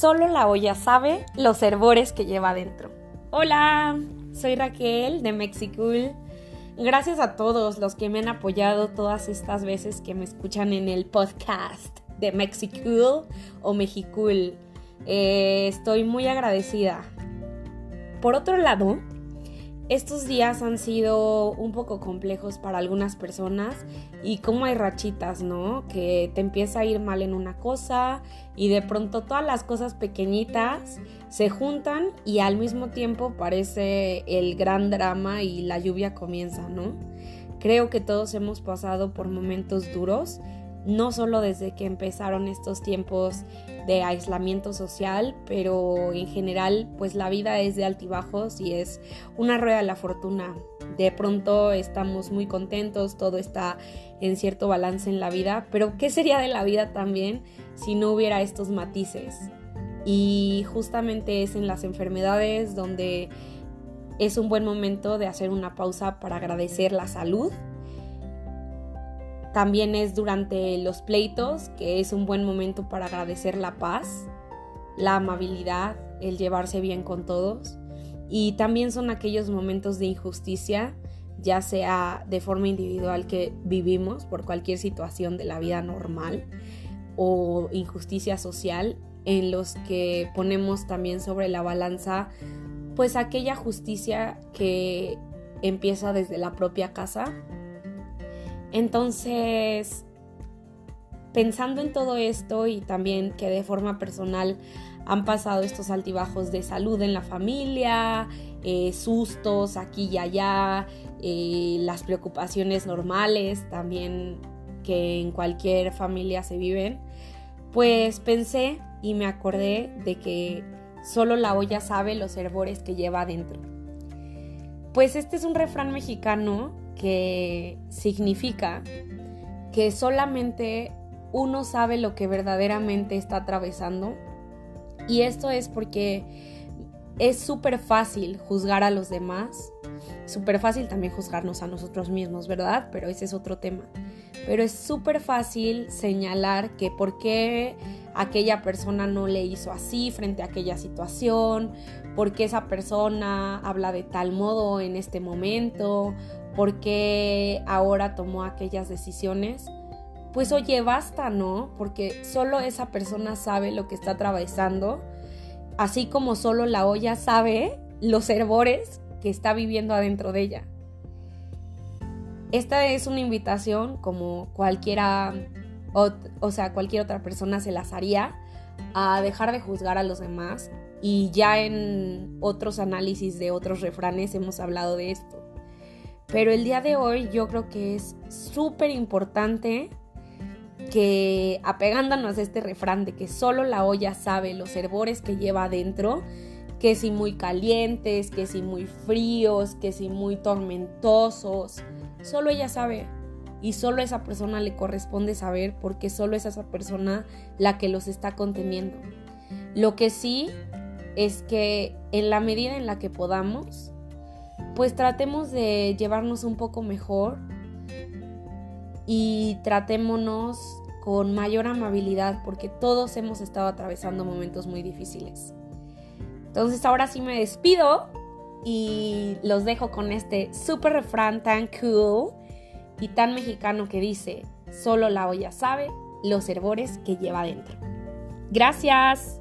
Solo la olla sabe los herbores que lleva adentro. Hola, soy Raquel de Mexicool. Gracias a todos los que me han apoyado todas estas veces que me escuchan en el podcast de Mexicool o Mexicool. Eh, estoy muy agradecida. Por otro lado, estos días han sido un poco complejos para algunas personas y como hay rachitas, ¿no? Que te empieza a ir mal en una cosa y de pronto todas las cosas pequeñitas se juntan y al mismo tiempo parece el gran drama y la lluvia comienza, ¿no? Creo que todos hemos pasado por momentos duros no solo desde que empezaron estos tiempos de aislamiento social, pero en general pues la vida es de altibajos y es una rueda de la fortuna. De pronto estamos muy contentos, todo está en cierto balance en la vida, pero ¿qué sería de la vida también si no hubiera estos matices? Y justamente es en las enfermedades donde es un buen momento de hacer una pausa para agradecer la salud también es durante los pleitos, que es un buen momento para agradecer la paz, la amabilidad, el llevarse bien con todos. Y también son aquellos momentos de injusticia, ya sea de forma individual que vivimos por cualquier situación de la vida normal o injusticia social, en los que ponemos también sobre la balanza pues aquella justicia que empieza desde la propia casa entonces, pensando en todo esto y también que de forma personal han pasado estos altibajos de salud en la familia, eh, sustos aquí y allá, eh, las preocupaciones normales también que en cualquier familia se viven, pues pensé y me acordé de que solo la olla sabe los herbores que lleva adentro. Pues este es un refrán mexicano que significa que solamente uno sabe lo que verdaderamente está atravesando. Y esto es porque es súper fácil juzgar a los demás, súper fácil también juzgarnos a nosotros mismos, ¿verdad? Pero ese es otro tema. Pero es súper fácil señalar que por qué aquella persona no le hizo así frente a aquella situación, por qué esa persona habla de tal modo en este momento, por qué ahora tomó aquellas decisiones, pues oye, basta, ¿no? Porque solo esa persona sabe lo que está atravesando, así como solo la olla sabe los herbores que está viviendo adentro de ella. Esta es una invitación como cualquiera, o, o sea, cualquier otra persona se las haría, a dejar de juzgar a los demás. Y ya en otros análisis de otros refranes hemos hablado de esto. Pero el día de hoy yo creo que es súper importante que apegándonos a este refrán de que solo la olla sabe los herbores que lleva adentro, que si muy calientes, que si muy fríos, que si muy tormentosos, solo ella sabe y solo esa persona le corresponde saber porque solo es esa persona la que los está conteniendo. Lo que sí es que en la medida en la que podamos, pues tratemos de llevarnos un poco mejor y tratémonos con mayor amabilidad porque todos hemos estado atravesando momentos muy difíciles. Entonces ahora sí me despido y los dejo con este super refrán tan cool y tan mexicano que dice, solo la olla sabe los herbores que lleva adentro. Gracias.